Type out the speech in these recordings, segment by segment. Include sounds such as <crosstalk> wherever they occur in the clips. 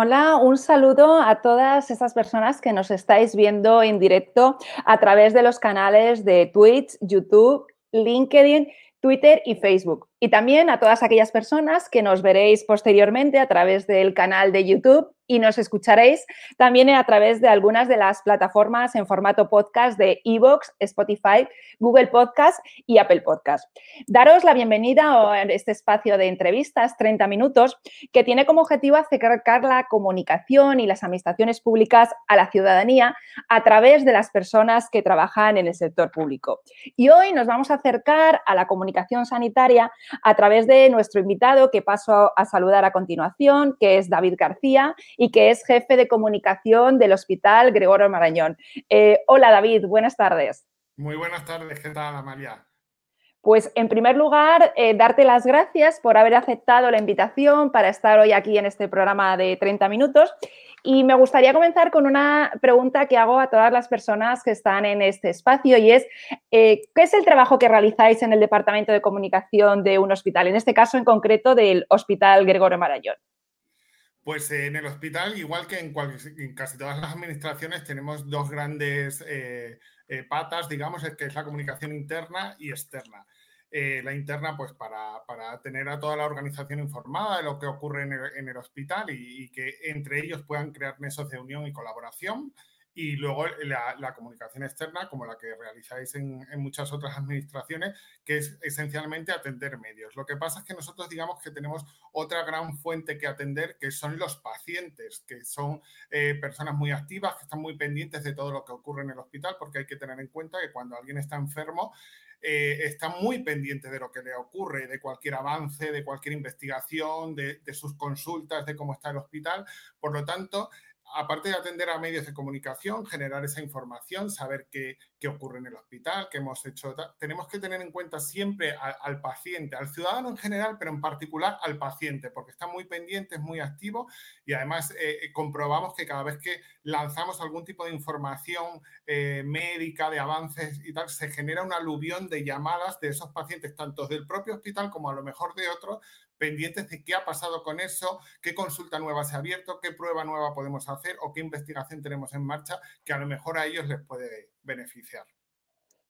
Hola, un saludo a todas esas personas que nos estáis viendo en directo a través de los canales de Twitch, YouTube, LinkedIn, Twitter y Facebook. Y también a todas aquellas personas que nos veréis posteriormente a través del canal de YouTube y nos escucharéis también a través de algunas de las plataformas en formato podcast de Evox, Spotify, Google Podcast y Apple Podcast. Daros la bienvenida a este espacio de entrevistas, 30 minutos, que tiene como objetivo acercar la comunicación y las administraciones públicas a la ciudadanía a través de las personas que trabajan en el sector público. Y hoy nos vamos a acercar a la comunicación sanitaria a través de nuestro invitado que paso a saludar a continuación, que es David García y que es jefe de comunicación del Hospital Gregorio Marañón. Eh, hola David, buenas tardes. Muy buenas tardes, ¿qué tal Amalia? Pues en primer lugar, eh, darte las gracias por haber aceptado la invitación para estar hoy aquí en este programa de 30 minutos y me gustaría comenzar con una pregunta que hago a todas las personas que están en este espacio y es, eh, ¿qué es el trabajo que realizáis en el Departamento de Comunicación de un hospital? En este caso en concreto del Hospital Gregorio Marayón. Pues en el hospital, igual que en, casi todas las administraciones, tenemos dos grandes eh, eh, patas, digamos, que es la comunicación interna y externa. Eh, la interna, pues para, tener a toda la organización informada de lo que ocurre en el, hospital y, que entre ellos puedan crear nexos de unión y colaboración. Y luego la, comunicación externa, como la que realizáis en, muchas otras administraciones, que es esencialmente atender medios. Lo que pasa es que nosotros digamos que tenemos otra gran fuente que atender, que son los pacientes, que son eh, personas muy activas, que están muy pendientes de todo lo que ocurre en el hospital, porque hay que tener en cuenta que cuando alguien está enfermo, eh, está muy pendiente de lo que le ocurre, de cualquier avance, de cualquier investigación, de, sus consultas, de cómo está el hospital. Por lo tanto, aparte de atender a medios de comunicación, generar esa información, saber qué, ocurre en el hospital, qué hemos hecho, tenemos que tener en cuenta siempre al, paciente, al ciudadano en general, pero en particular al paciente, porque está muy pendiente, es muy activo y además eh, eh, comprobamos que cada vez que lanzamos algún tipo de información eh, médica, de avances y tal, se genera un aluvión de llamadas de esos pacientes, tanto del propio hospital como a lo mejor de otros, pendientes de qué ha pasado con eso, qué consulta nueva se ha abierto, qué prueba nueva podemos hacer o qué investigación tenemos en marcha que a lo mejor a ellos les puede beneficiar.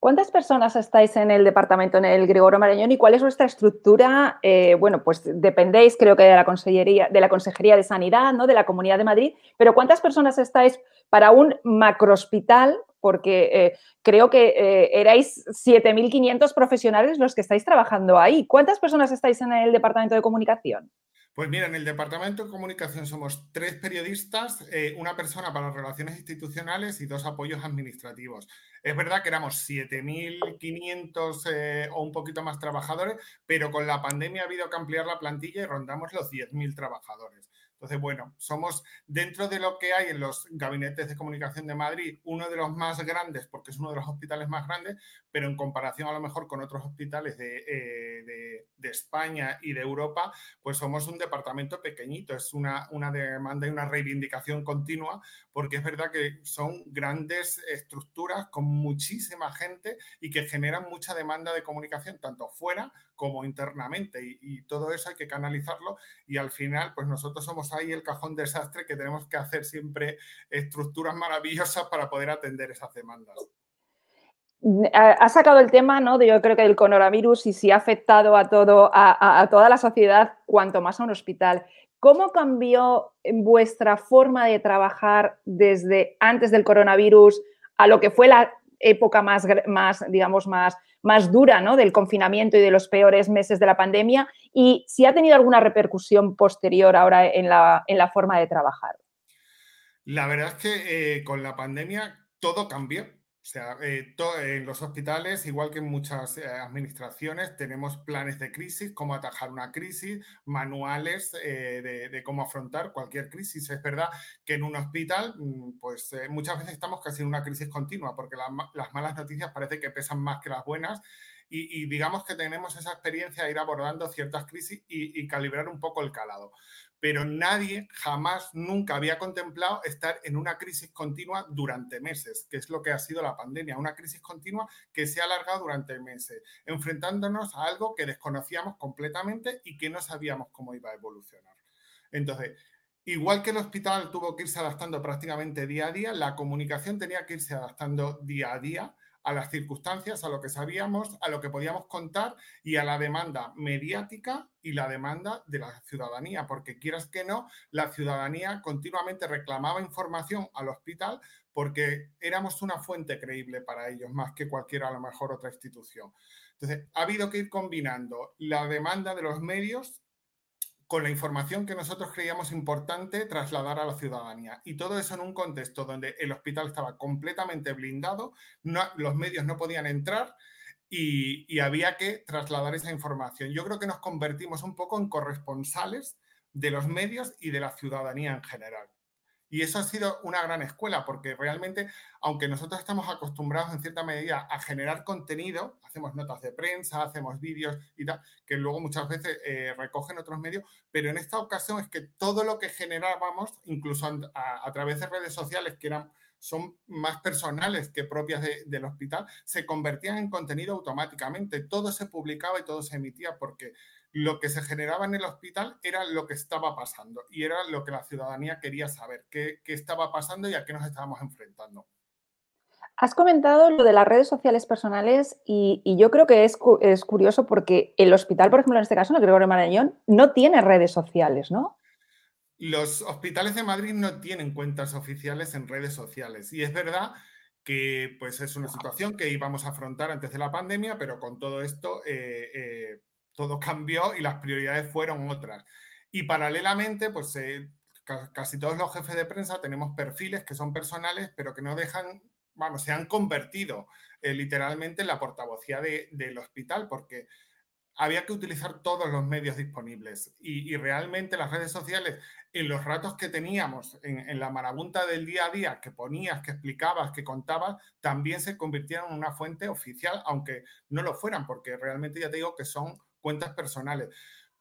¿Cuántas personas estáis en el departamento, en el Gregorio Marañón, y cuál es vuestra estructura? Eh, bueno, pues dependéis, creo que de la Consellería, de la Consejería de Sanidad, ¿no? De la Comunidad de Madrid, pero ¿cuántas personas estáis para un macrohospital porque eh, creo que eh, erais 7.500 profesionales los que estáis trabajando ahí. ¿Cuántas personas estáis en el departamento de comunicación? Pues mira, en el departamento de comunicación somos tres periodistas, eh, una persona para relaciones institucionales y dos apoyos administrativos. Es verdad que éramos 7.500 o un poquito más trabajadores, pero con la pandemia ha habido que ampliar la plantilla y rondamos los 10.000 trabajadores. Entonces, bueno, somos dentro de lo que hay en los gabinetes de comunicación de Madrid, uno de los más grandes, porque es uno de los hospitales más grandes, pero en comparación a lo mejor con otros hospitales de, eh, España y de Europa, pues somos un departamento pequeñito. Es una, una demanda y una reivindicación continua, porque es verdad que son grandes estructuras con muchísima gente y que generan mucha demanda de comunicación, tanto fuera como internamente. Y todo eso hay que canalizarlo y al final, pues nosotros somos ahí el cajón desastre que tenemos que hacer siempre estructuras maravillosas para poder atender esas demandas. Ha sacado el tema, ¿no? Yo creo que el coronavirus y si ha afectado a todo, a, toda la sociedad, cuanto más a un hospital. ¿Cómo cambió vuestra forma de trabajar desde antes del coronavirus a lo que fue la época más, más digamos, más, más dura ¿no? del confinamiento y de los peores meses de la pandemia y si ha tenido alguna repercusión posterior ahora en la, en la forma de trabajar. La verdad es que eh, con la pandemia todo cambió. O sea, eh, en los hospitales, igual que en muchas eh, administraciones, tenemos planes de crisis, cómo atajar una crisis, manuales eh, de, cómo afrontar cualquier crisis. Es verdad que en un hospital, mm, pues muchas veces estamos casi en una crisis continua, porque las malas noticias parece que pesan más que las buenas. Y, digamos que tenemos esa experiencia de ir abordando ciertas crisis y calibrar un poco el calado pero nadie jamás, nunca había contemplado estar en una crisis continua durante meses, que es lo que ha sido la pandemia, una crisis continua que se ha alargado durante meses, enfrentándonos a algo que desconocíamos completamente y que no sabíamos cómo iba a evolucionar. Entonces, igual que el hospital tuvo que irse adaptando prácticamente día a día, la comunicación tenía que irse adaptando día a día a las circunstancias, a lo que sabíamos, a lo que podíamos contar y a la demanda mediática y la demanda de la ciudadanía, porque quieras que no, la ciudadanía continuamente reclamaba información al hospital porque éramos una fuente creíble para ellos, más que cualquier a lo mejor otra institución. Entonces, ha habido que ir combinando la demanda de los medios con la información que nosotros creíamos importante trasladar a la ciudadanía. Y todo eso en un contexto donde el hospital estaba completamente blindado, los medios no podían entrar y, había que trasladar esa información. Yo creo que nos convertimos un poco en corresponsales de los medios y de la ciudadanía en general. Y eso ha sido una gran escuela, porque realmente, aunque nosotros estamos acostumbrados en cierta medida a generar contenido, hacemos notas de prensa, hacemos vídeos y tal, que luego muchas veces eh, recogen otros medios, pero en esta ocasión es que todo lo que generábamos, incluso a, través de redes sociales que eran son más personales que propias del hospital, se convertían en contenido automáticamente. Todo se publicaba y todo se emitía porque lo que se generaba en el hospital era lo que estaba pasando y era lo que la ciudadanía quería saber, qué, estaba pasando y a qué nos estábamos enfrentando. Has comentado lo de las redes sociales personales y, yo creo que es, es, curioso porque el hospital, por ejemplo, en este caso, el Gregorio Marañón, no tiene redes sociales, ¿no? Los hospitales de Madrid no tienen cuentas oficiales en redes sociales y es verdad que pues es una situación que íbamos a afrontar antes de la pandemia, pero con todo esto eh, eh, todo cambió y las prioridades fueron otras. Y paralelamente, pues eh, casi todos los jefes de prensa tenemos perfiles que son personales, pero que no dejan, vamos, se han convertido eh, literalmente en la portavocía del hospital, porque había que utilizar todos los medios disponibles. Y, realmente las redes sociales, en los ratos que teníamos, en, en, la marabunta del día a día, que ponías, que explicabas, que contabas, también se convirtieron en una fuente oficial, aunque no lo fueran, porque realmente ya te digo que son cuentas personales.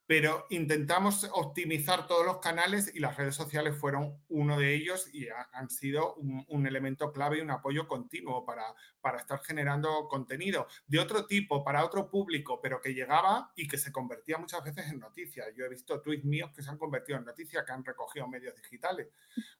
Pero intentamos optimizar todos los canales y las redes sociales fueron uno de ellos y han sido un, elemento clave y un apoyo continuo para, para estar generando contenido de otro tipo, para otro público, pero que llegaba y que se convertía muchas veces en noticias. Yo he visto tweets míos que se han convertido en noticias, que han recogido medios digitales.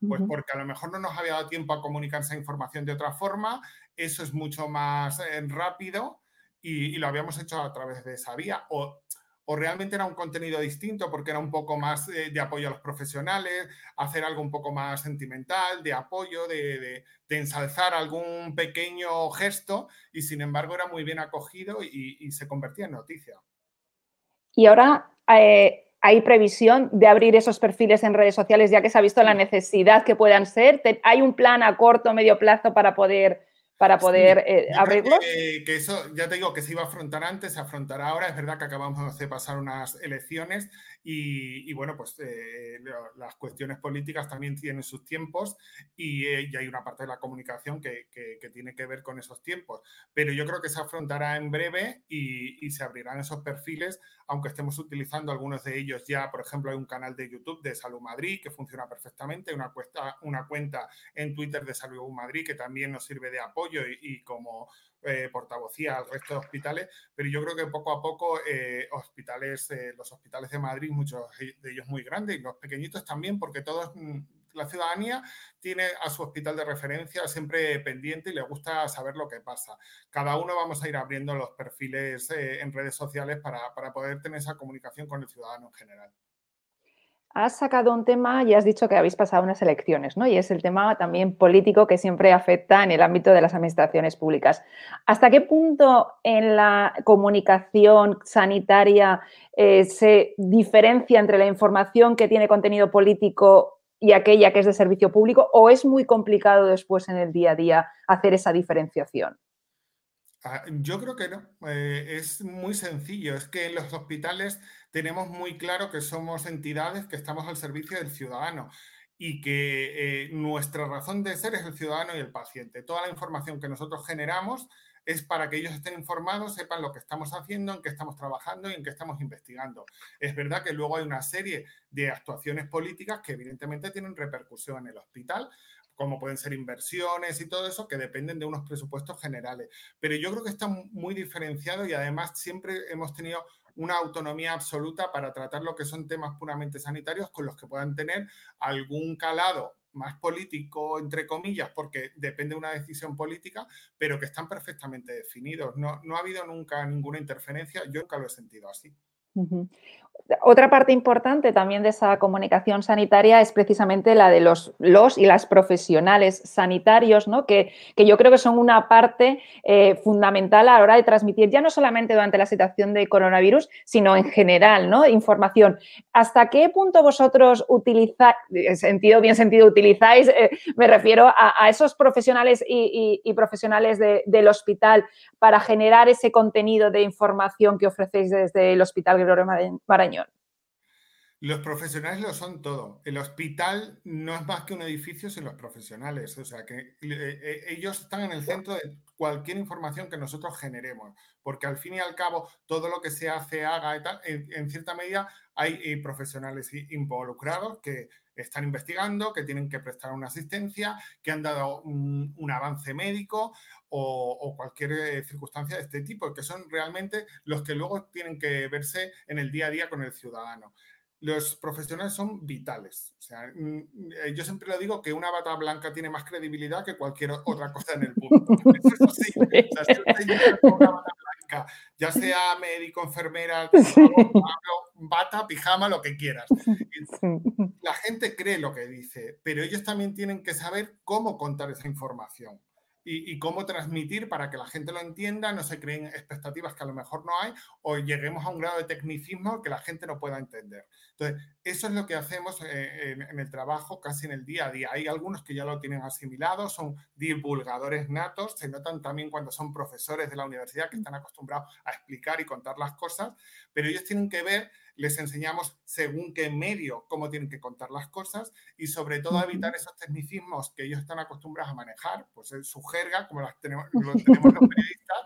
Pues porque a lo mejor no nos había dado tiempo a comunicar esa información de otra forma, eso es mucho más eh, rápido y, lo habíamos hecho a través de esa vía. O, o realmente era un contenido distinto porque era un poco más eh, de, apoyo a los profesionales, hacer algo un poco más sentimental, de apoyo, de, ensalzar algún pequeño gesto y sin embargo era muy bien acogido y, se convertía en noticia. Y ahora eh, hay previsión de abrir esos perfiles en redes sociales ya que se ha visto la necesidad que puedan ser. ¿Hay un plan a corto o medio plazo para poder para poder eh, abrirlos. Que, eso, ya te digo, que se iba a afrontar antes, se afrontará ahora. Es verdad que acabamos de pasar unas elecciones y, bueno, pues eh, las cuestiones políticas también tienen sus tiempos y, eh, hay una parte de la comunicación que, tiene que ver con esos tiempos. Pero yo creo que se afrontará en breve y, y se abrirán esos perfiles, aunque estemos utilizando algunos de ellos ya. Por ejemplo, hay un canal de YouTube de Salud Madrid que funciona perfectamente, una, cuesta, una cuenta en Twitter de Salud Madrid que también nos sirve de apoyo y, como eh, portavocía al resto de hospitales, pero yo creo que poco a poco eh, hospitales, eh, los hospitales de Madrid, muchos de ellos muy grandes y los pequeñitos también, porque todos mm, la ciudadanía tiene a su hospital de referencia siempre pendiente y le gusta saber lo que pasa. Cada uno vamos a ir abriendo los perfiles en redes sociales para, para poder tener esa comunicación con el ciudadano en general has sacado un tema y has dicho que habéis pasado unas elecciones, ¿no? Y es el tema también político que siempre afecta en el ámbito de las administraciones públicas. ¿Hasta qué punto en la comunicación sanitaria eh, se diferencia entre la información que tiene contenido político y aquella que es de servicio público? ¿O es muy complicado después en el día a día hacer esa diferenciación? Ah, yo creo que no. Eh, es muy sencillo. Es que en los hospitales tenemos muy claro que somos entidades que estamos al servicio del ciudadano y que eh, nuestra razón de ser es el ciudadano y el paciente. Toda la información que nosotros generamos es para que ellos estén informados, sepan lo que estamos haciendo, en qué estamos trabajando y en qué estamos investigando. Es verdad que luego hay una serie de actuaciones políticas que evidentemente tienen repercusión en el hospital, como pueden ser inversiones y todo eso, que dependen de unos presupuestos generales. Pero yo creo que está muy diferenciado y además siempre hemos tenido una autonomía absoluta para tratar lo que son temas puramente sanitarios con los que puedan tener algún calado más político, entre comillas, porque depende de una decisión política, pero que están perfectamente definidos. No, no ha habido nunca ninguna interferencia, yo nunca lo he sentido así. Otra parte importante también de esa comunicación sanitaria es precisamente la de los, los y las profesionales sanitarios, ¿no? que, yo creo que son una parte eh, fundamental a la hora de transmitir, ya no solamente durante la situación de coronavirus, sino en general, ¿no? información. ¿Hasta qué punto vosotros utilizáis, en sentido, bien sentido, utilizáis, eh, me refiero a, esos profesionales y, profesionales del hospital para generar ese contenido de información que ofrecéis desde el Hospital Gregorio Marañón? Los profesionales lo son todo. El hospital no es más que un edificio sin los profesionales. O sea, que eh, eh, ellos están en el centro de cualquier información que nosotros generemos. Porque al fin y al cabo, todo lo que se hace, haga y tal, en, cierta medida hay eh, profesionales involucrados que están investigando, que tienen que prestar una asistencia, que han dado un, avance médico o, o, cualquier circunstancia de este tipo, que son realmente los que luego tienen que verse en el día a día con el ciudadano los profesionales son vitales. O sea, mm, eh, yo siempre lo digo que una bata blanca tiene más credibilidad que cualquier otra cosa en el mundo. <laughs> Eso es así. O sea, si una bata blanca, ya sea médico, enfermera, <laughs> bata, pijama, lo que quieras. La gente cree lo que dice, pero ellos también tienen que saber cómo contar esa información y, cómo transmitir para que la gente lo entienda, no se creen expectativas que a lo mejor no hay o lleguemos a un grado de tecnicismo que la gente no pueda entender. Entonces, eso es lo que hacemos eh, en, el trabajo casi en el día a día. Hay algunos que ya lo tienen asimilado, son divulgadores natos, se notan también cuando son profesores de la universidad que están acostumbrados a explicar y contar las cosas, pero ellos tienen que ver les enseñamos según qué medio cómo tienen que contar las cosas y sobre todo evitar esos tecnicismos que ellos están acostumbrados a manejar, pues su jerga, como las tenemos, lo <laughs> tenemos los periodistas,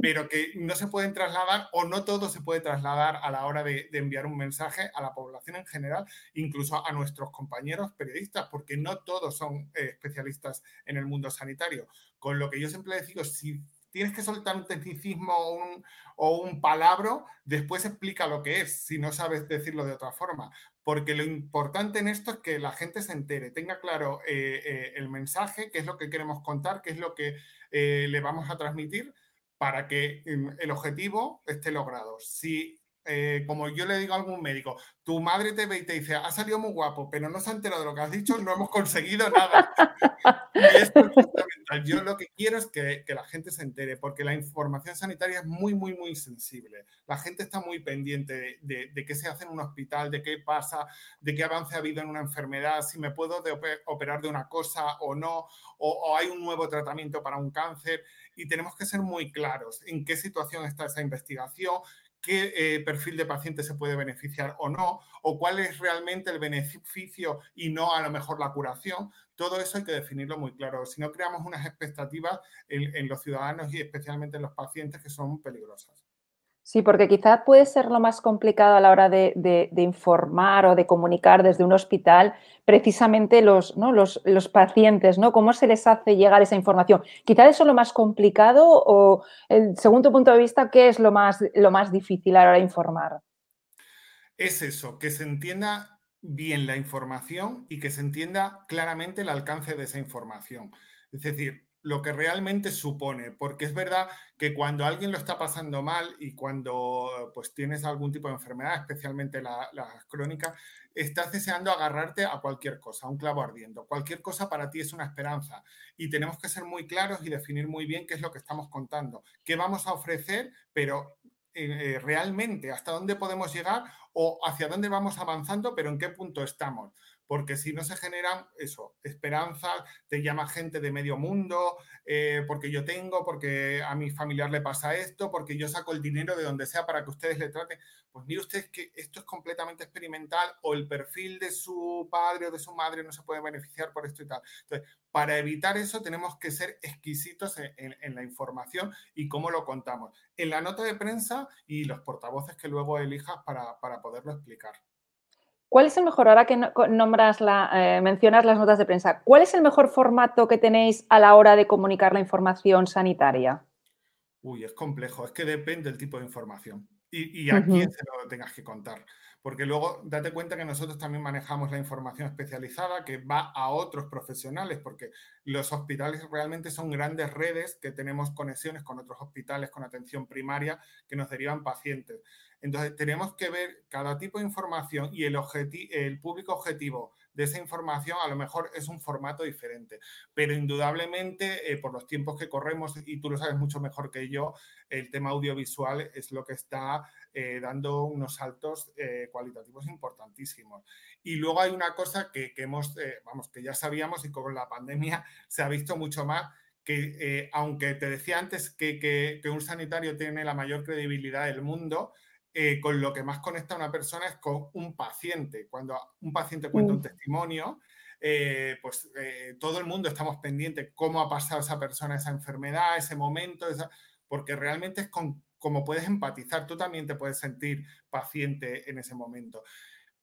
pero que no se pueden trasladar o no todo se puede trasladar a la hora de, enviar un mensaje a la población en general, incluso a nuestros compañeros periodistas, porque no todos son eh, especialistas en el mundo sanitario. Con lo que yo siempre digo, si tienes que soltar un tecnicismo o un, o un palabra, después explica lo que es, si no sabes decirlo de otra forma. Porque lo importante en esto es que la gente se entere, tenga claro eh, eh, el mensaje, qué es lo que queremos contar, qué es lo que le vamos a transmitir para que mm, el objetivo esté logrado. Si eh, como yo le digo a algún médico, tu madre te ve y te dice, ha salido muy guapo, pero no se ha enterado de lo que has dicho, no hemos conseguido nada. <laughs> y esto es fundamental. Yo lo que quiero es que, la gente se entere, porque la información sanitaria es muy, muy, muy sensible. La gente está muy pendiente de, qué se hace en un hospital, de qué pasa, de qué avance ha habido en una enfermedad, si me puedo operar de una cosa o no, o hay un nuevo tratamiento para un cáncer. Y tenemos que ser muy claros en qué situación está esa investigación, qué eh, perfil de paciente se puede beneficiar o no, o cuál es realmente el beneficio y no a lo mejor la curación. Todo eso hay que definirlo muy claro. Si no creamos unas expectativas en los ciudadanos y especialmente en los pacientes que son peligrosas. Sí, porque quizás puede ser lo más complicado a la hora de, informar o de comunicar desde un hospital precisamente los, los, pacientes, ¿no? ¿Cómo se les hace llegar esa información? Quizás eso es lo más complicado o, según tu punto de vista, ¿qué es lo más, lo más difícil a la hora de informar? Es eso, que se entienda bien la información y que se entienda claramente el alcance de esa información. Es decir, lo que realmente supone, porque es verdad que cuando alguien lo está pasando mal y cuando pues tienes algún tipo de enfermedad, especialmente las la crónicas, estás deseando agarrarte a cualquier cosa, a un clavo ardiendo. Cualquier cosa para ti es una esperanza y tenemos que ser muy claros y definir muy bien qué es lo que estamos contando, qué vamos a ofrecer, pero eh, realmente hasta dónde podemos llegar o hacia dónde vamos avanzando, pero en qué punto estamos porque si no se generan eso, esperanzas, te llama gente de medio mundo, eh, porque yo tengo, porque a mi familiar le pasa esto, porque yo saco el dinero de donde sea para que ustedes le traten. Pues mire usted que esto es completamente experimental o el perfil de su padre o de su madre no se puede beneficiar por esto y tal. Entonces, para evitar eso tenemos que ser exquisitos en, la información y cómo lo contamos. En la nota de prensa y los portavoces que luego elijas para, para poderlo explicar. ¿Cuál es el mejor, ahora que nombras la, eh, mencionas las notas de prensa, cuál es el mejor formato que tenéis a la hora de comunicar la información sanitaria? Uy, es complejo, es que depende del tipo de información. y, a quién se lo tengas que contar. Porque luego date cuenta que nosotros también manejamos la información especializada que va a otros profesionales, porque los hospitales realmente son grandes redes que tenemos conexiones con otros hospitales con atención primaria que nos derivan pacientes. Entonces, tenemos que ver cada tipo de información y el, el público objetivo de esa información a lo mejor es un formato diferente, pero indudablemente eh, por los tiempos que corremos, y tú lo sabes mucho mejor que yo, el tema audiovisual es lo que está eh, dando unos saltos eh, cualitativos importantísimos. Y luego hay una cosa que, hemos, vamos, que ya sabíamos y con la pandemia <laughs> se ha visto mucho más, que aunque te decía antes que, que un sanitario tiene la mayor credibilidad del mundo, eh, con lo que más conecta a una persona es con un paciente. Cuando un paciente cuenta un mm. testimonio, eh, pues eh, todo el mundo estamos pendientes cómo ha pasado esa persona esa enfermedad, ese momento, porque realmente es con, como puedes empatizar, tú también te puedes sentir paciente en ese momento.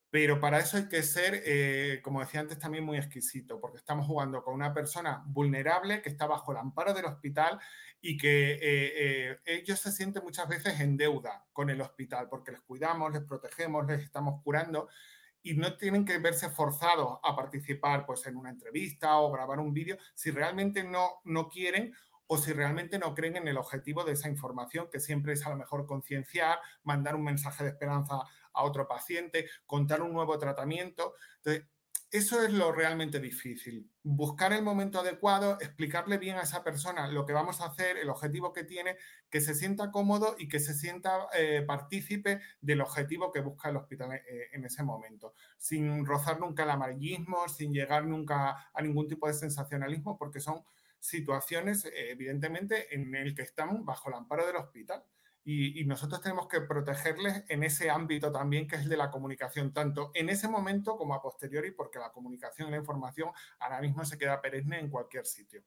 Pero para eso hay que ser, como decía antes, también muy exquisito, porque estamos jugando con una persona vulnerable que está bajo el amparo del hospital y que eh, eh, ellos se sienten muchas veces en deuda con el hospital porque les cuidamos, les protegemos, les estamos curando y no tienen que verse forzados a participar pues, en una entrevista o grabar un vídeo si realmente no, no quieren o si realmente no creen en el objetivo de esa información, que siempre es a lo mejor concienciar, mandar un mensaje de esperanza a otro paciente, contar un nuevo tratamiento. Entonces, eso es lo realmente difícil. Buscar el momento adecuado, explicarle bien a esa persona lo que vamos a hacer, el objetivo que tiene, que se sienta cómodo y que se sienta eh, partícipe del objetivo que busca el hospital eh, en ese momento, sin rozar nunca el amarillismo, sin llegar nunca a ningún tipo de sensacionalismo, porque son situaciones, eh, evidentemente, en el que estamos bajo el amparo del hospital y, nosotros tenemos que protegerles en ese ámbito también que es de la comunicación, tanto en ese momento como a posteriori, porque la comunicación y la información ahora mismo se queda perenne en cualquier sitio.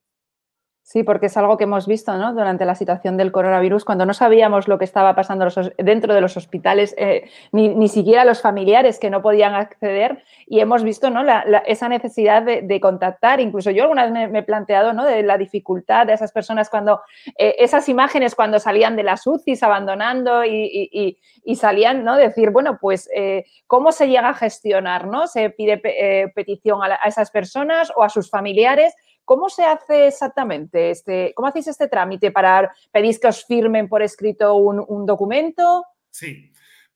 Sí, porque es algo que hemos visto ¿no? durante la situación del coronavirus, cuando no sabíamos lo que estaba pasando dentro de los hospitales, eh, ni, siquiera los familiares que no podían acceder, y hemos visto ¿no? esa necesidad de, contactar. Incluso yo alguna vez me, he planteado ¿no? de la dificultad de esas personas cuando, eh, esas imágenes cuando salían de las UCIs abandonando y, salían, ¿no? Decir, bueno, pues, eh, ¿cómo se llega a gestionar? ¿no? ¿Se pide petición a, a esas personas o a sus familiares? ¿Cómo se hace exactamente? Este, ¿Cómo hacéis este trámite? ¿Para pedís que os firmen por escrito un, documento? Sí,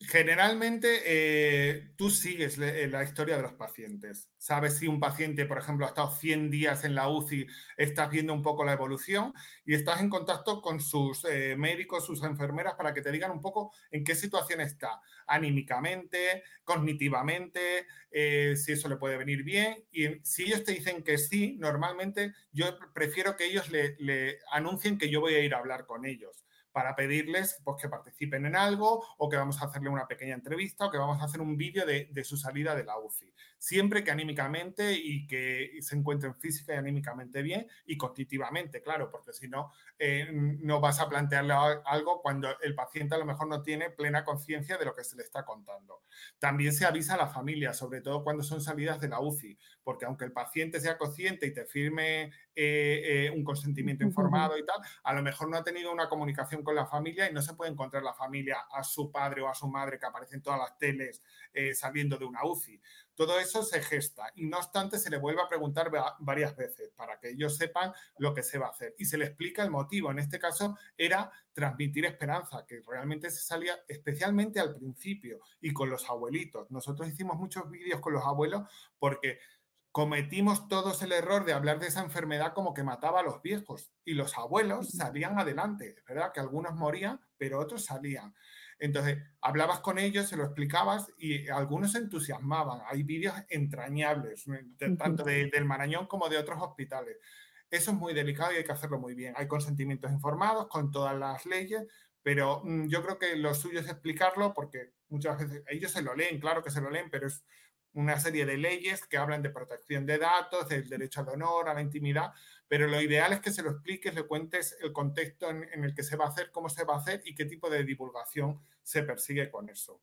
Generalmente eh, tú sigues eh, la historia de los pacientes. Sabes si un paciente, por ejemplo, ha estado 100 días en la UCI, estás viendo un poco la evolución y estás en contacto con sus eh, médicos, sus enfermeras, para que te digan un poco en qué situación está, anímicamente, cognitivamente, si eso le puede venir bien. Y si ellos te dicen que sí, normalmente yo prefiero que ellos le, le anuncien que yo voy a ir a hablar con ellos para pedirles pues, que participen en algo o que vamos a hacerle una pequeña entrevista o que vamos a hacer un vídeo de, su salida de la UCI. Siempre que anímicamente y que se encuentren física y anímicamente bien y cognitivamente, claro, porque si no, eh, no vas a plantearle algo cuando el paciente a lo mejor no tiene plena conciencia de lo que se le está contando. También se avisa a la familia, sobre todo cuando son salidas de la UCI, porque aunque el paciente sea consciente y te firme eh, eh, un consentimiento informado y tal, a lo mejor no ha tenido una comunicación con la familia y no se puede encontrar la familia a su padre o a su madre que aparece en todas las teles saliendo de una UCI. Todo eso se gesta y no obstante se le vuelve a preguntar varias veces para que ellos sepan lo que se va a hacer y se le explica el motivo. En este caso era transmitir esperanza, que realmente se salía especialmente al principio y con los abuelitos. Nosotros hicimos muchos vídeos con los abuelos porque cometimos todos el error de hablar de esa enfermedad como que mataba a los viejos y los abuelos salían adelante, ¿verdad? Que algunos morían, pero otros salían. Entonces, hablabas con ellos, se lo explicabas y algunos se entusiasmaban. Hay vídeos entrañables, tanto del Marañón como de otros hospitales. Eso es muy delicado y hay que hacerlo muy bien. Hay consentimientos informados con todas las leyes, pero mm, yo creo que lo suyo es explicarlo porque muchas veces ellos se lo leen, claro que se lo leen, pero es una serie de leyes que hablan de protección de datos, del derecho al honor, a la intimidad, pero lo ideal es que se lo expliques, le cuentes el contexto en, el que se va a hacer, cómo se va a hacer y qué tipo de divulgación se persigue con eso.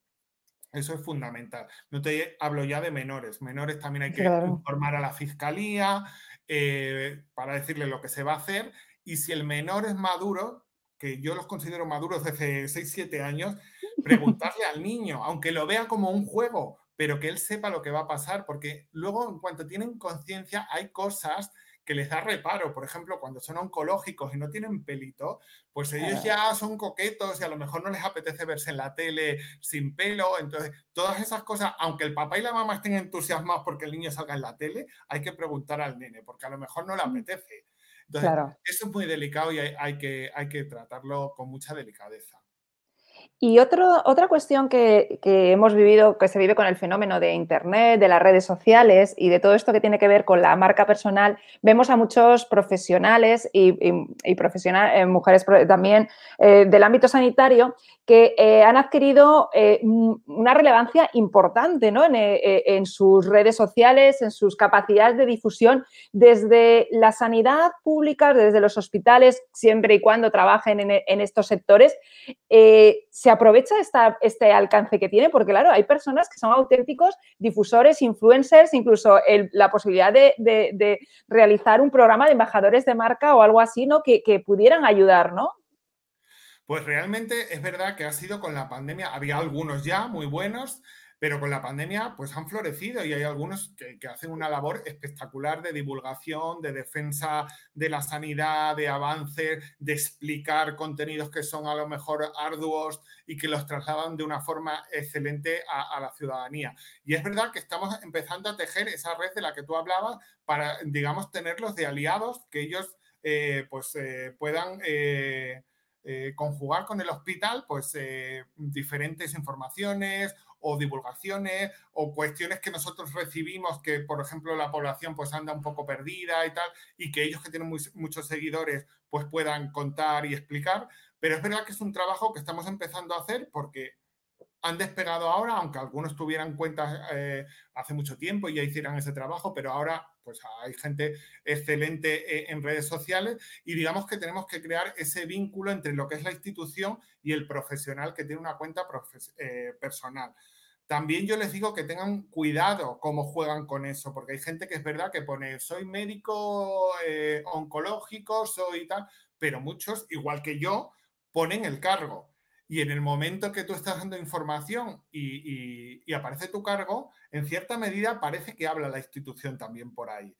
Eso es fundamental. No te hablo ya de menores. Menores también hay que informar a la fiscalía eh, para decirle lo que se va a hacer. Y si el menor es maduro, que yo los considero maduros desde 6, 7 años, preguntarle al niño, aunque lo vea como un juego, pero que él sepa lo que va a pasar, porque luego en cuanto tienen conciencia hay cosas que les da reparo. Por ejemplo, cuando son oncológicos y no tienen pelito, pues ellos ya son coquetos y a lo mejor no les apetece verse en la tele sin pelo. Entonces, todas esas cosas, aunque el papá y la mamá estén entusiasmados porque el niño salga en la tele, hay que preguntar al nene, porque a lo mejor no le mm. apetece. Entonces, eso es muy delicado y hay, que, hay que tratarlo con mucha delicadeza. Y otra cuestión que, hemos vivido, que se vive con el fenómeno de Internet, de las redes sociales y de todo esto que tiene que ver con la marca personal, vemos a muchos profesionales y, eh, mujeres también eh, del ámbito sanitario que eh, han adquirido una relevancia importante en, sus redes sociales, en sus capacidades de difusión, desde la sanidad pública, desde los hospitales, siempre y cuando trabajen en, estos sectores. se aprovecha este alcance que tiene, porque claro, hay personas que son auténticos difusores, influencers, incluso la posibilidad de, realizar un programa de embajadores de marca o algo así, ¿no? Que, que pudieran ayudar, ¿no? Pues realmente es verdad que ha sido con la pandemia, había algunos ya muy buenos, pero con la pandemia pues han florecido y hay algunos que, hacen una labor espectacular de divulgación, de defensa de la sanidad, de avance, de explicar contenidos que son a lo mejor arduos y que los trasladan de una forma excelente a, la ciudadanía. Y es verdad que estamos empezando a tejer esa red de la que tú hablabas para, digamos, tenerlos de aliados, que ellos eh, pues eh, puedan... Eh, conjugar con el hospital pues diferentes informaciones o divulgaciones o cuestiones que nosotros recibimos que, por ejemplo, la población pues anda un poco perdida y tal, y que ellos que tienen muchos seguidores pues puedan contar y explicar. Pero es verdad que es un trabajo que estamos empezando a hacer porque han despegado ahora, aunque algunos tuvieran cuentas eh, hace mucho tiempo y ya hicieran ese trabajo, pero ahora pues hay gente excelente eh, en redes sociales y digamos que tenemos que crear ese vínculo entre lo que es la institución y el profesional que tiene una cuenta eh, personal. También yo les digo que tengan cuidado cómo juegan con eso, porque hay gente que es verdad que pone soy médico oncológico, soy tal, pero muchos, igual que yo, ponen el cargo y en el momento que tú estás dando información y, aparece tu cargo, en cierta medida parece que habla la institución también por ahí.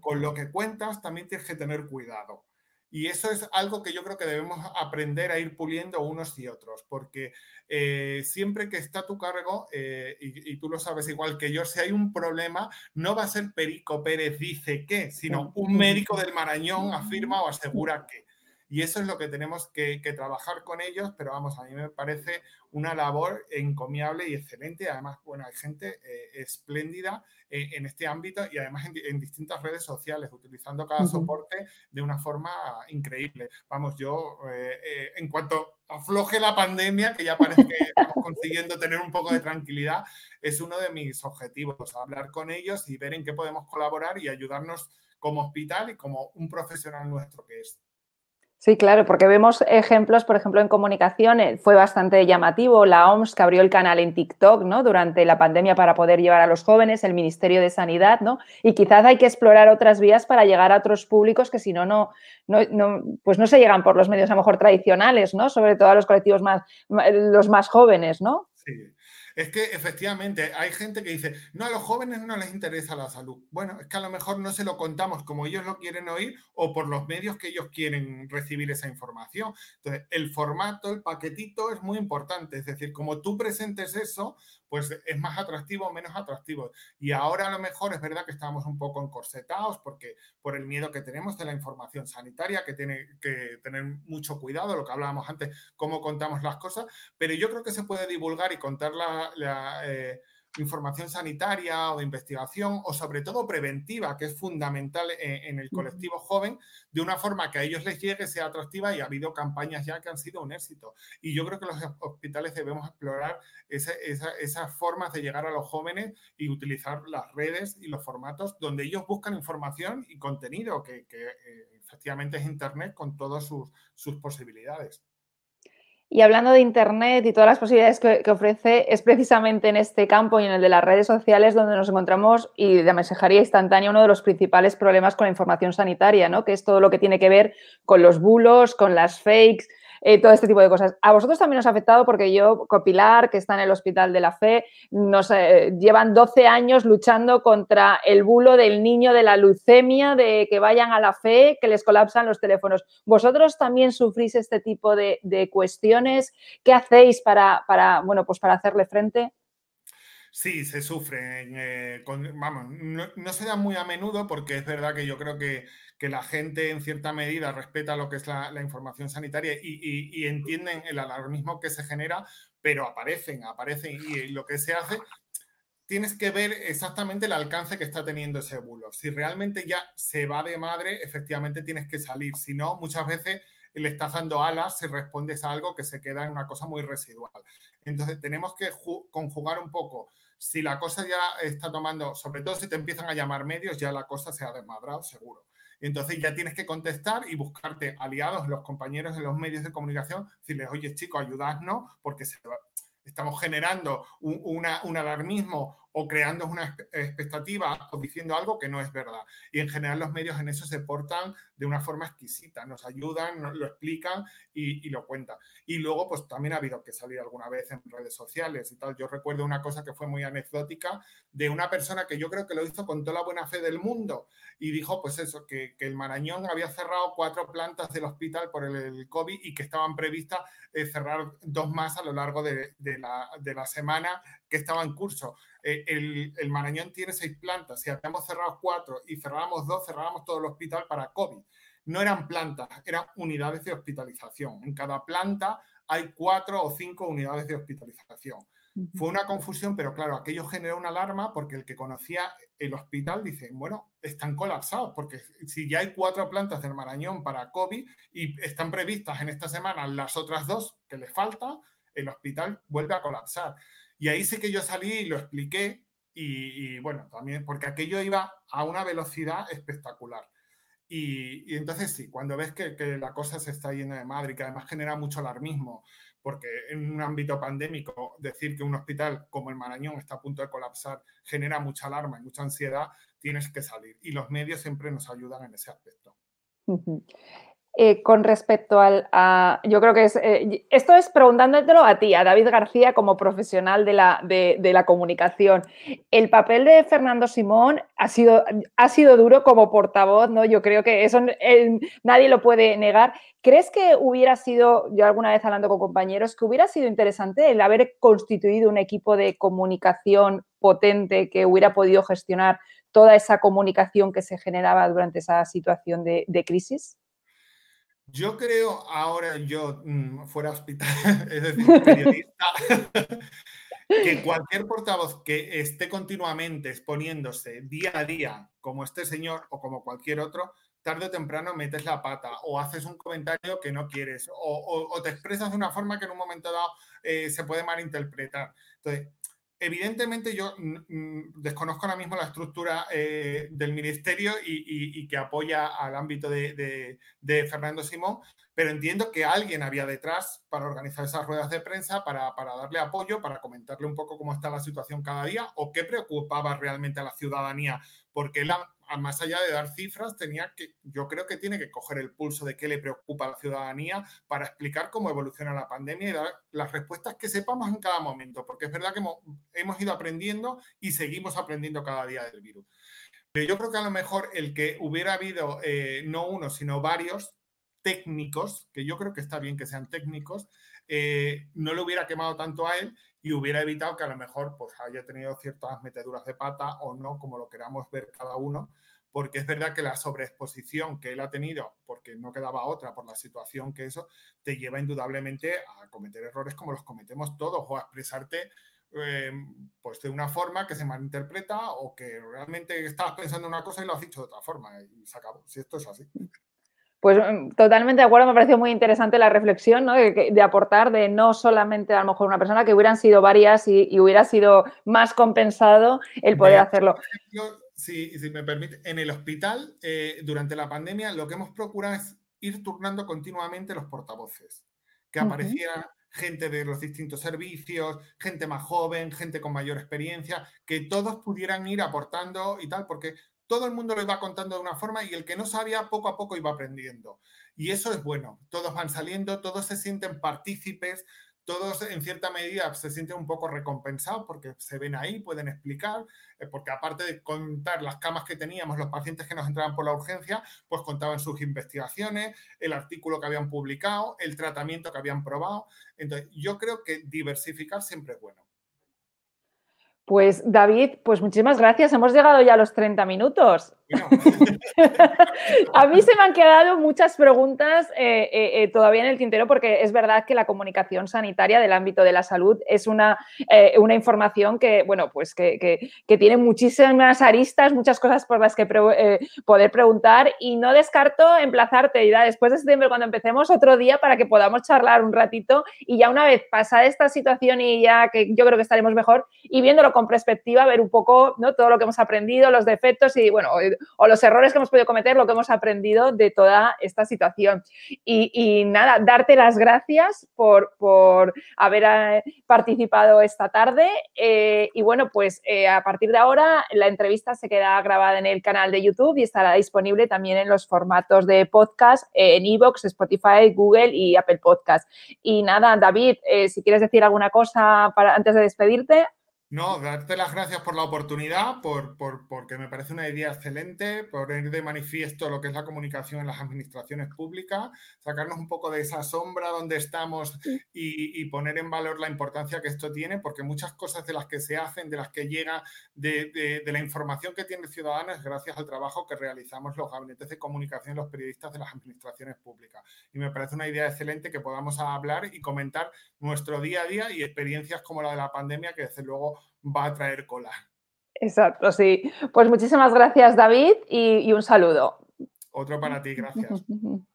Con lo que cuentas también tienes que tener cuidado. Y eso es algo que yo creo que debemos aprender a ir puliendo unos y otros, porque eh, siempre que está tu cargo, eh, y, tú lo sabes igual que yo, si hay un problema, no va a ser Perico Pérez dice que, sino un médico del Marañón afirma o asegura que. Y eso es lo que tenemos que, trabajar con ellos, pero vamos, a mí me parece una labor encomiable y excelente. Además, bueno, hay gente eh, espléndida eh, en este ámbito y además en, distintas redes sociales, utilizando cada soporte de una forma increíble. Vamos, yo, eh, en cuanto afloje la pandemia, que ya parece que <laughs> estamos consiguiendo tener un poco de tranquilidad, es uno de mis objetivos, hablar con ellos y ver en qué podemos colaborar y ayudarnos como hospital y como un profesional nuestro que es. Sí, claro, porque vemos ejemplos, por ejemplo, en comunicación, eh, fue bastante llamativo la OMS que abrió el canal en TikTok, ¿no? Durante la pandemia para poder llevar a los jóvenes, el Ministerio de Sanidad, ¿no? Y quizás hay que explorar otras vías para llegar a otros públicos que si no, no, no, pues no se llegan por los medios a lo mejor tradicionales, ¿no? Sobre todo a los colectivos más, los más jóvenes, ¿no? Sí. Es que efectivamente hay gente que dice, no, a los jóvenes no les interesa la salud. Bueno, es que a lo mejor no se lo contamos como ellos lo quieren oír o por los medios que ellos quieren recibir esa información. Entonces, el formato, el paquetito es muy importante. Es decir, como tú presentes eso, pues es más atractivo o menos atractivo. Y ahora a lo mejor es verdad que estamos un poco encorsetados porque por el miedo que tenemos de la información sanitaria, que tiene que tener mucho cuidado, lo que hablábamos antes, cómo contamos las cosas, pero yo creo que se puede divulgar y contar la, eh, información sanitaria o de investigación o sobre todo preventiva, que es fundamental en, el colectivo joven, de una forma que a ellos les llegue, sea atractiva y ha habido campañas ya que han sido un éxito. Y yo creo que los hospitales debemos explorar esas formas de llegar a los jóvenes y utilizar las redes y los formatos donde ellos buscan información y contenido, que, eh, efectivamente es Internet con todas sus posibilidades. Y hablando de Internet y todas las posibilidades que, ofrece, es precisamente en este campo y en el de las redes sociales donde nos encontramos y de mensajería instantánea uno de los principales problemas con la información sanitaria, ¿no? que es todo lo que tiene que ver con los bulos, con las fakes, eh, todo este tipo de cosas. A vosotros también os ha afectado porque yo, Copilar, que está en el Hospital de la Fe, nos eh, llevan 12 años luchando contra el bulo del niño de la leucemia, de que vayan a la fe, que les colapsan los teléfonos. ¿Vosotros también sufrís este tipo de, cuestiones? ¿Qué hacéis para, para, bueno, pues para hacerle frente? Sí, se sufre. Eh, vamos, no, se da muy a menudo porque es verdad que yo creo que, la gente en cierta medida respeta lo que es la, información sanitaria y, entienden el alarmismo que se genera, pero aparecen, aparecen y lo que se hace, tienes que ver exactamente el alcance que está teniendo ese bulo. Si realmente ya se va de madre, efectivamente tienes que salir. Si no, muchas veces le estás dando alas si respondes a algo que se queda en una cosa muy residual. Entonces tenemos que conjugar un poco si la cosa ya está tomando, sobre todo si te empiezan a llamar medios, ya la cosa se ha desmadrado seguro. Entonces ya tienes que contestar y buscarte aliados, los compañeros de los medios de comunicación, decirles, oye chicos, ayudadnos porque estamos generando un, un alarmismo o creando una expectativa o diciendo algo que no es verdad. Y en general los medios en eso se portan de una forma exquisita, nos ayudan, lo explican y, lo cuentan. Y luego pues también ha habido que salir alguna vez en redes sociales y tal. Yo recuerdo una cosa que fue muy anecdótica de una persona que yo creo que lo hizo con toda la buena fe del mundo y dijo pues eso, que, el Marañón había cerrado cuatro plantas del hospital por el, COVID y que estaban previstas eh, cerrar dos más a lo largo de, la, de la semana que estaba en curso. Eh, el, Marañón tiene seis plantas. Si habíamos cerrado cuatro y cerrábamos dos, cerrábamos todo el hospital para COVID. No eran plantas, eran unidades de hospitalización. En cada planta hay cuatro o cinco unidades de hospitalización. Fue una confusión, pero claro, aquello generó una alarma porque el que conocía el hospital dice, bueno, están colapsados, porque si ya hay cuatro plantas del Marañón para COVID y están previstas en esta semana las otras dos que le faltan, el hospital vuelve a colapsar. Y ahí sí que yo salí y lo expliqué y, bueno, también porque aquello iba a una velocidad espectacular. Y, entonces sí, cuando ves que, la cosa se está yendo de madre y que además genera mucho alarmismo, porque en un ámbito pandémico decir que un hospital como el Marañón está a punto de colapsar genera mucha alarma y mucha ansiedad, tienes que salir. Y los medios siempre nos ayudan en ese aspecto. Eh, con respecto al, yo creo que es, eh, esto es preguntándotelo a ti, a David García como profesional de la, de, comunicación. El papel de Fernando Simón ha sido, ha sido duro como portavoz, ¿no? Yo creo que eso nadie lo puede negar. ¿Crees que hubiera sido, yo alguna vez hablando con compañeros, que hubiera sido interesante el haber constituido un equipo de comunicación potente que hubiera podido gestionar toda esa comunicación que se generaba durante esa situación de crisis? Yo creo ahora, yo mm, fuera hospital, <laughs> es decir, periodista, <laughs> que cualquier portavoz que esté continuamente exponiéndose día a día, como este señor o como cualquier otro, tarde o temprano metes la pata o haces un comentario que no quieres o, te expresas de una forma que en un momento dado eh, se puede malinterpretar. Entonces, evidentemente yo desconozco ahora mismo la estructura eh, del ministerio y, que apoya al ámbito de, Fernando Simón, pero entiendo que alguien había detrás para organizar esas ruedas de prensa, para, para, darle apoyo, para comentarle un poco cómo está la situación cada día o qué preocupaba realmente a la ciudadanía, porque la, más allá de dar cifras, tenía que, yo creo que tiene que coger el pulso de qué le preocupa a la ciudadanía para explicar cómo evoluciona la pandemia y dar las respuestas que sepamos en cada momento, porque es verdad que hemos, ido aprendiendo y seguimos aprendiendo cada día del virus. Pero yo creo que a lo mejor el que hubiera habido eh, no uno, sino varios técnicos, que yo creo que está bien que sean técnicos, eh, no le hubiera quemado tanto a él y hubiera evitado que a lo mejor pues, haya tenido ciertas meteduras de pata o no, como lo queramos ver cada uno, porque es verdad que la sobreexposición que él ha tenido, porque no quedaba otra por la situación que eso, te lleva indudablemente a cometer errores como los cometemos todos o a expresarte em, pues de una forma que se malinterpreta o que realmente estabas pensando una cosa y lo has dicho de otra forma y se acabó, si esto es así. Pues mm, totalmente de acuerdo, me pareció muy interesante la reflexión ¿no? de, aportar de no solamente a lo mejor una persona, que hubieran sido varias y, hubiera sido más compensado el poder hacerlo. Si, si, me permite, en el hospital, eh, durante la pandemia, lo que hemos procurado es ir turnando continuamente los portavoces, que apareciera gente de los distintos servicios, gente más joven, gente con mayor experiencia, que todos pudieran ir aportando y tal, porque todo el mundo lo iba contando de una forma y el que no sabía poco a poco iba aprendiendo. Y eso es bueno. Todos van saliendo, todos se sienten partícipes, todos en cierta medida se sienten un poco recompensados porque se ven ahí, pueden explicar, eh, porque aparte de contar las camas que teníamos, los pacientes que nos entraban por la urgencia, pues contaban sus investigaciones, el artículo que habían publicado, el tratamiento que habían probado. Entonces, yo creo que diversificar siempre es bueno. Pues David, pues muchísimas gracias. Hemos llegado ya a los 30 minutos. <laughs> a mí se me han quedado muchas preguntas eh, eh, eh, todavía en el tintero porque es verdad que la comunicación sanitaria del ámbito de la salud es una, una información que, bueno, pues que, tiene muchísimas aristas, muchas cosas por las que poder preguntar y no descarto emplazarte, ya después de septiembre cuando empecemos otro día para que podamos charlar un ratito y ya una vez pasada esta situación y ya que yo creo que estaremos mejor y viéndolo con perspectiva, ver un poco ¿no? todo lo que hemos aprendido, los defectos y, bueno, o los errores que hemos podido cometer, lo que hemos aprendido de toda esta situación. Y, nada, darte las gracias por, haber eh, participado esta tarde. Eh, y bueno, pues eh, a partir de ahora la entrevista se queda grabada en el canal de YouTube y estará disponible también en los formatos de podcast en Evox, Spotify, Google y Apple Podcast. Y nada, David, si quieres decir alguna cosa para, antes de despedirte. No, darte las gracias por la oportunidad, por, porque me parece una idea excelente, poner de manifiesto lo que es la comunicación en las administraciones públicas, sacarnos un poco de esa sombra donde estamos y, poner en valor la importancia que esto tiene, porque muchas cosas de las que se hacen, de las que llega, de, la información que tiene el ciudadano es gracias al trabajo que realizamos los gabinetes de comunicación, los periodistas de las administraciones públicas. Y me parece una idea excelente que podamos hablar y comentar nuestro día a día y experiencias como la de la pandemia, que desde luego va a traer cola. Exacto, sí. Pues muchísimas gracias, David, y, y un saludo. Otro para ti, gracias. <laughs>